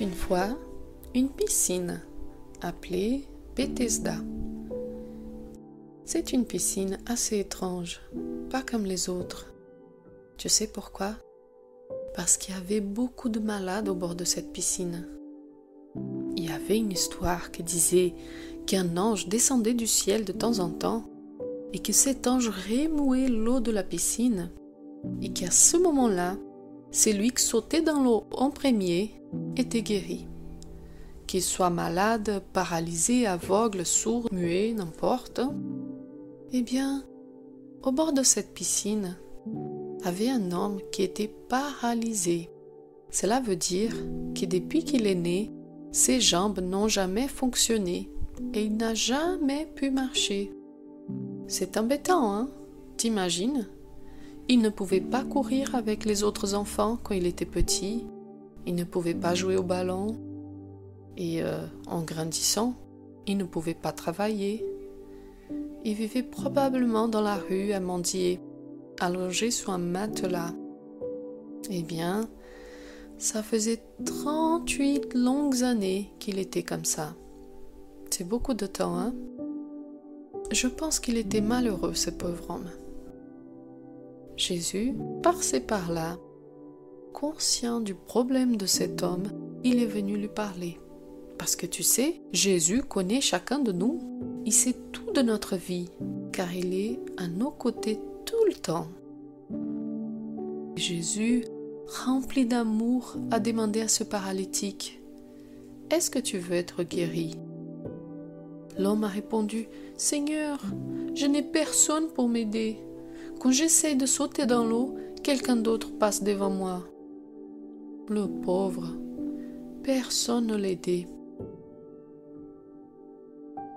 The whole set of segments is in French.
une fois une piscine appelée Bethesda. C'est une piscine assez étrange, pas comme les autres. Tu sais pourquoi? Parce qu'il y avait beaucoup de malades au bord de cette piscine. Il y avait une histoire qui disait qu'un ange descendait du ciel de temps en temps et que cet ange remouait l'eau de la piscine et qu'à ce moment-là, celui qui sautait dans l'eau en premier était guéri. Qu'il soit malade, paralysé, aveugle, sourd, muet, n'importe. Eh bien, au bord de cette piscine, avait un homme qui était paralysé. Cela veut dire que depuis qu'il est né, ses jambes n'ont jamais fonctionné et il n'a jamais pu marcher. C'est embêtant, hein? T'imagines? Il ne pouvait pas courir avec les autres enfants quand il était petit. Il ne pouvait pas jouer au ballon. Et euh, en grandissant, il ne pouvait pas travailler. Il vivait probablement dans la rue à mendier, allongé sur un matelas. Eh bien, ça faisait 38 longues années qu'il était comme ça. C'est beaucoup de temps, hein Je pense qu'il était malheureux, ce pauvre homme. Jésus, par-ci par-là, conscient du problème de cet homme, il est venu lui parler. Parce que tu sais, Jésus connaît chacun de nous. Il sait tout de notre vie, car il est à nos côtés tout le temps. Jésus, rempli d'amour, a demandé à ce paralytique, Est-ce que tu veux être guéri? L'homme a répondu, Seigneur, je n'ai personne pour m'aider. Quand j'essaie de sauter dans l'eau, quelqu'un d'autre passe devant moi. Le pauvre, personne ne l'aidait.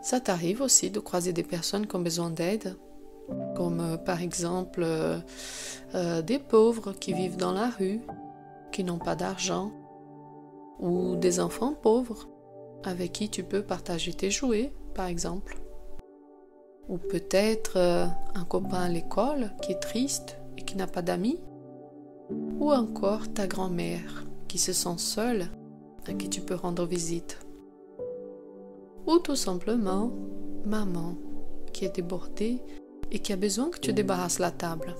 Ça t'arrive aussi de croiser des personnes qui ont besoin d'aide, comme euh, par exemple euh, euh, des pauvres qui vivent dans la rue, qui n'ont pas d'argent, ou des enfants pauvres avec qui tu peux partager tes jouets, par exemple. Ou peut-être un copain à l'école qui est triste et qui n'a pas d'amis. Ou encore ta grand-mère se sent seule, à qui tu peux rendre visite ou tout simplement maman qui est débordée et qui a besoin que tu débarrasses la table.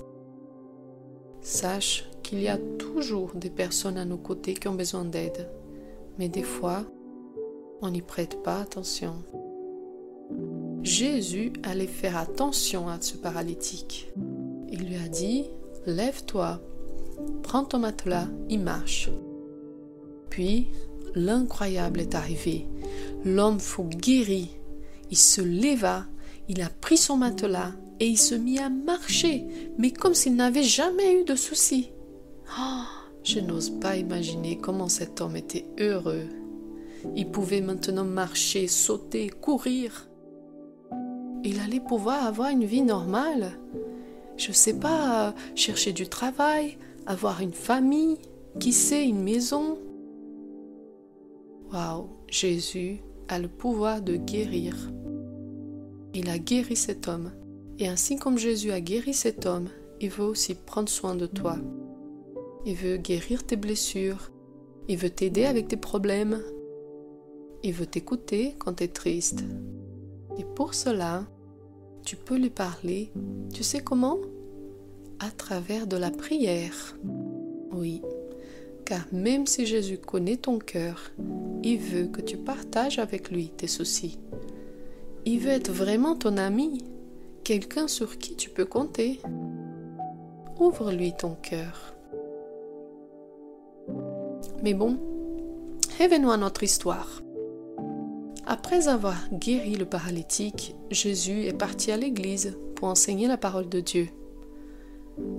Sache qu'il y a toujours des personnes à nos côtés qui ont besoin d'aide, mais des fois, on n'y prête pas attention. Jésus allait faire attention à ce paralytique. Il lui a dit, Lève-toi, prends ton matelas, il marche. Puis, l'incroyable est arrivé. L'homme fut guéri. Il se leva, il a pris son matelas et il se mit à marcher, mais comme s'il n'avait jamais eu de soucis. Oh, je n'ose pas imaginer comment cet homme était heureux. Il pouvait maintenant marcher, sauter, courir. Il allait pouvoir avoir une vie normale. Je ne sais pas, chercher du travail, avoir une famille, qui sait, une maison. Waouh, Jésus a le pouvoir de guérir. Il a guéri cet homme. Et ainsi comme Jésus a guéri cet homme, il veut aussi prendre soin de toi. Il veut guérir tes blessures. Il veut t'aider avec tes problèmes. Il veut t'écouter quand tu es triste. Et pour cela, tu peux lui parler. Tu sais comment? À travers de la prière. Oui, car même si Jésus connaît ton cœur, il veut que tu partages avec lui tes soucis. Il veut être vraiment ton ami, quelqu'un sur qui tu peux compter. Ouvre-lui ton cœur. Mais bon, revenons à notre histoire. Après avoir guéri le paralytique, Jésus est parti à l'église pour enseigner la parole de Dieu.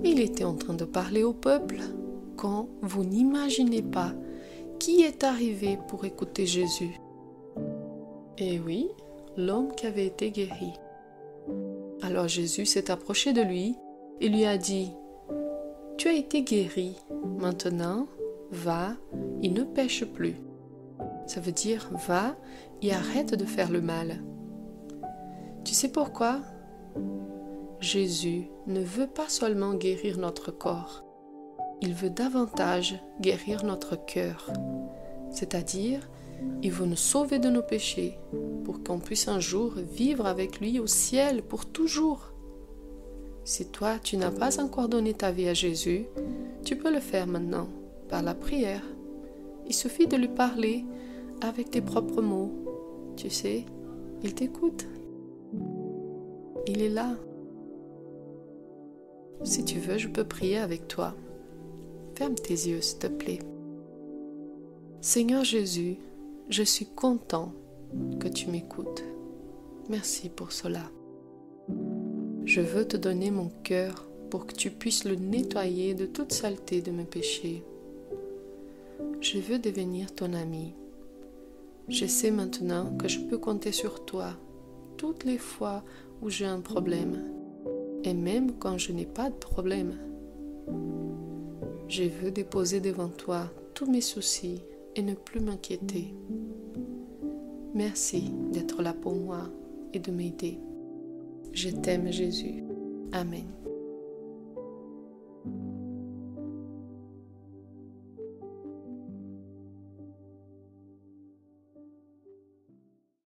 Il était en train de parler au peuple quand vous n'imaginez pas qui est arrivé pour écouter Jésus. Et eh oui, l'homme qui avait été guéri. Alors Jésus s'est approché de lui et lui a dit, Tu as été guéri, maintenant va et ne pêche plus. Ça veut dire va et arrête de faire le mal. Tu sais pourquoi? Jésus ne veut pas seulement guérir notre corps, il veut davantage guérir notre cœur. c'est-à-dire il veut nous sauver de nos péchés pour qu'on puisse un jour vivre avec lui au ciel pour toujours. Si toi, tu n'as pas encore donné ta vie à Jésus, tu peux le faire maintenant par la prière. Il suffit de lui parler avec tes propres mots. Tu sais, il t'écoute. Il est là. Si tu veux, je peux prier avec toi. Ferme tes yeux, s'il te plaît. Seigneur Jésus, je suis content que tu m'écoutes. Merci pour cela. Je veux te donner mon cœur pour que tu puisses le nettoyer de toute saleté de mes péchés. Je veux devenir ton ami. Je sais maintenant que je peux compter sur toi toutes les fois où j'ai un problème et même quand je n'ai pas de problème. Je veux déposer devant toi tous mes soucis et ne plus m'inquiéter. Merci d'être là pour moi et de m'aider. Je t'aime Jésus. Amen.